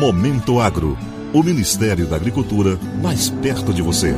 Momento Agro. O Ministério da Agricultura mais perto de você.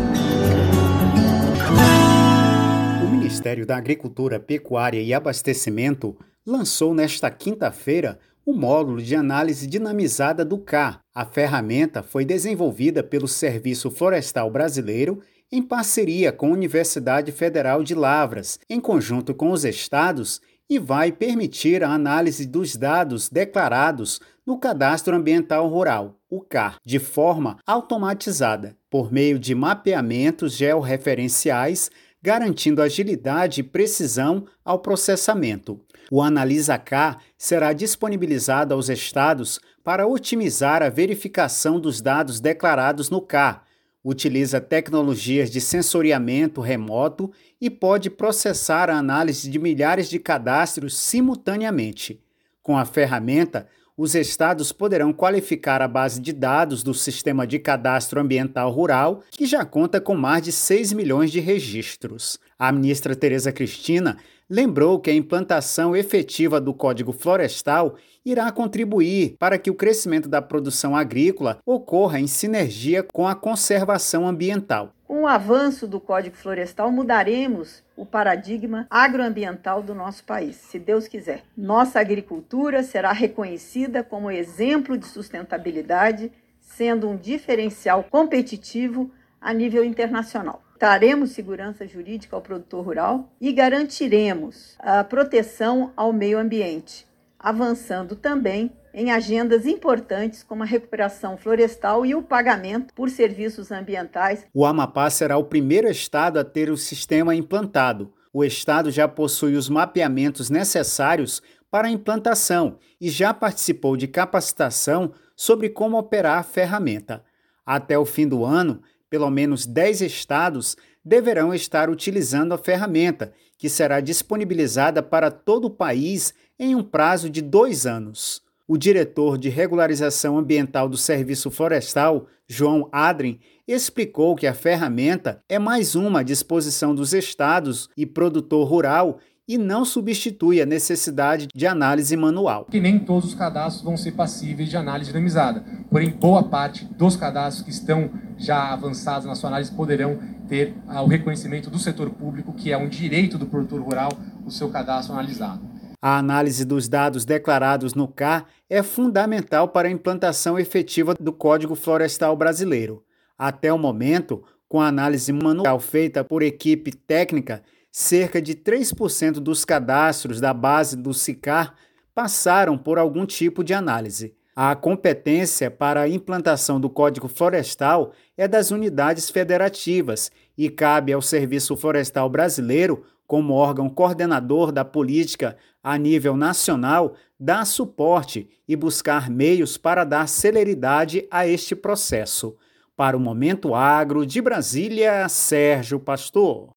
O Ministério da Agricultura, Pecuária e Abastecimento lançou nesta quinta-feira o módulo de análise dinamizada do CAR. A ferramenta foi desenvolvida pelo Serviço Florestal Brasileiro em parceria com a Universidade Federal de Lavras, em conjunto com os estados e vai permitir a análise dos dados declarados no Cadastro Ambiental Rural, o CAR, de forma automatizada, por meio de mapeamentos georreferenciais, garantindo agilidade e precisão ao processamento. O Analisa CAR será disponibilizado aos estados para otimizar a verificação dos dados declarados no CAR, utiliza tecnologias de sensoriamento remoto e pode processar a análise de milhares de cadastros simultaneamente. Com a ferramenta, os estados poderão qualificar a base de dados do Sistema de Cadastro Ambiental Rural, que já conta com mais de 6 milhões de registros. A ministra Tereza Cristina lembrou que a implantação efetiva do Código Florestal irá contribuir para que o crescimento da produção agrícola ocorra em sinergia com a conservação ambiental. Com o avanço do Código Florestal, mudaremos o paradigma agroambiental do nosso país, se Deus quiser. Nossa agricultura será reconhecida como exemplo de sustentabilidade, sendo um diferencial competitivo a nível internacional. Traremos segurança jurídica ao produtor rural e garantiremos a proteção ao meio ambiente, avançando também em agendas importantes como a recuperação florestal e o pagamento por serviços ambientais. O Amapá será o primeiro estado a ter o sistema implantado. O estado já possui os mapeamentos necessários para a implantação e já participou de capacitação sobre como operar a ferramenta. Até o fim do ano, pelo menos 10 estados deverão estar utilizando a ferramenta, que será disponibilizada para todo o país em um prazo de dois anos. O diretor de regularização ambiental do Serviço Florestal, João Adrien, explicou que a ferramenta é mais uma à disposição dos estados e produtor rural e não substitui a necessidade de análise manual. Que nem todos os cadastros vão ser passíveis de análise dinamizada, porém boa parte dos cadastros que estão já avançados na sua análise poderão ter ah, o reconhecimento do setor público, que é um direito do produtor rural, o seu cadastro analisado. A análise dos dados declarados no CAR é fundamental para a implantação efetiva do Código Florestal Brasileiro. Até o momento, com a análise manual feita por equipe técnica, cerca de 3% dos cadastros da base do SICAR passaram por algum tipo de análise. A competência para a implantação do Código Florestal é das unidades federativas e cabe ao Serviço Florestal Brasileiro como órgão coordenador da política a nível nacional, dar suporte e buscar meios para dar celeridade a este processo. Para o Momento Agro de Brasília, Sérgio Pastor.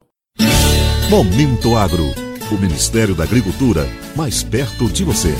Momento Agro. O Ministério da Agricultura mais perto de você.